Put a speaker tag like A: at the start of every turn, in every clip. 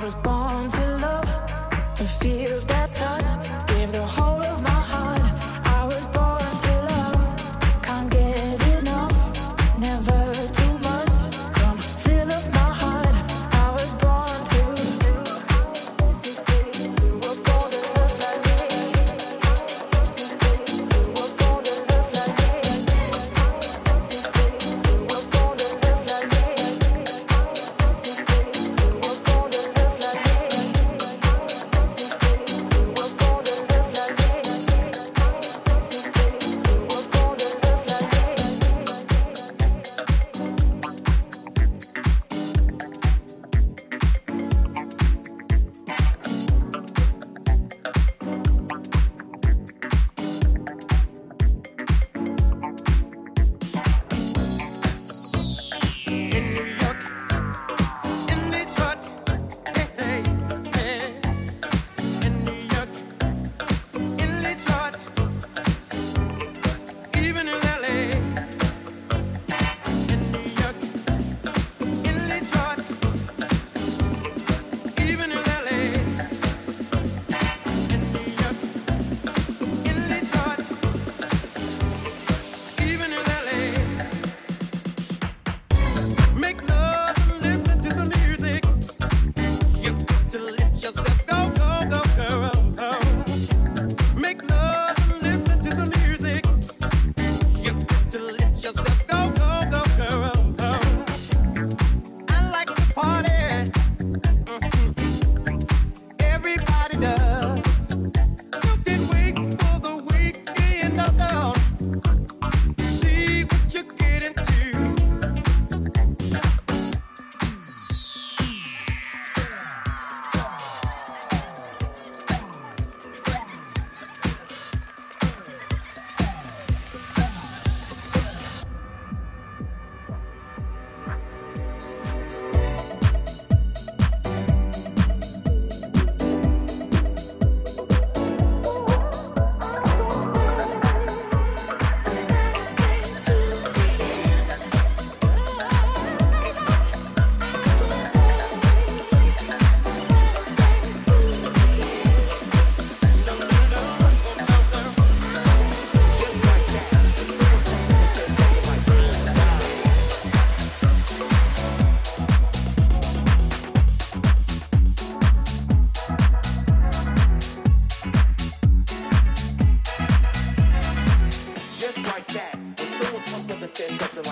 A: just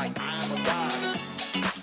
A: like that. When someone comes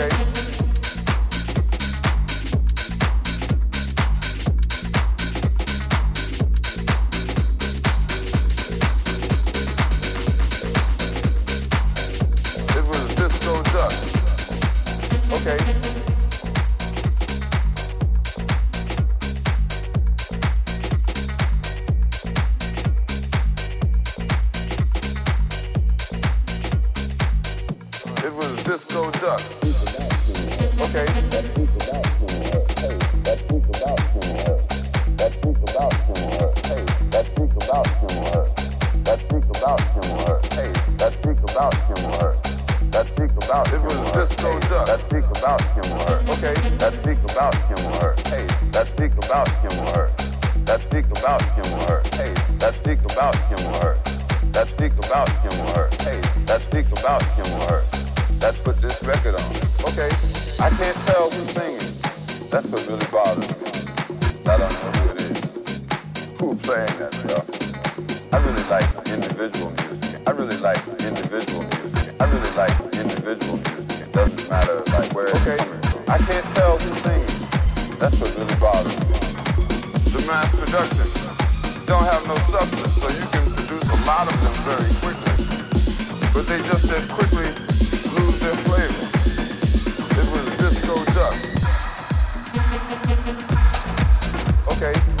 B: Okay. Her. That's put this record on. Okay. I can't tell who's singing. That's what really bothers me. I don't know who it is. Who's playing that stuff? I really like individual music. I really like individual music. I really like individual music. It doesn't matter like where it's coming from. I can't tell who's singing. That's what really bothers me. The mass production don't have no substance, so you can produce a lot of them very quickly. But they just as quickly lose their flavor. It. Okay.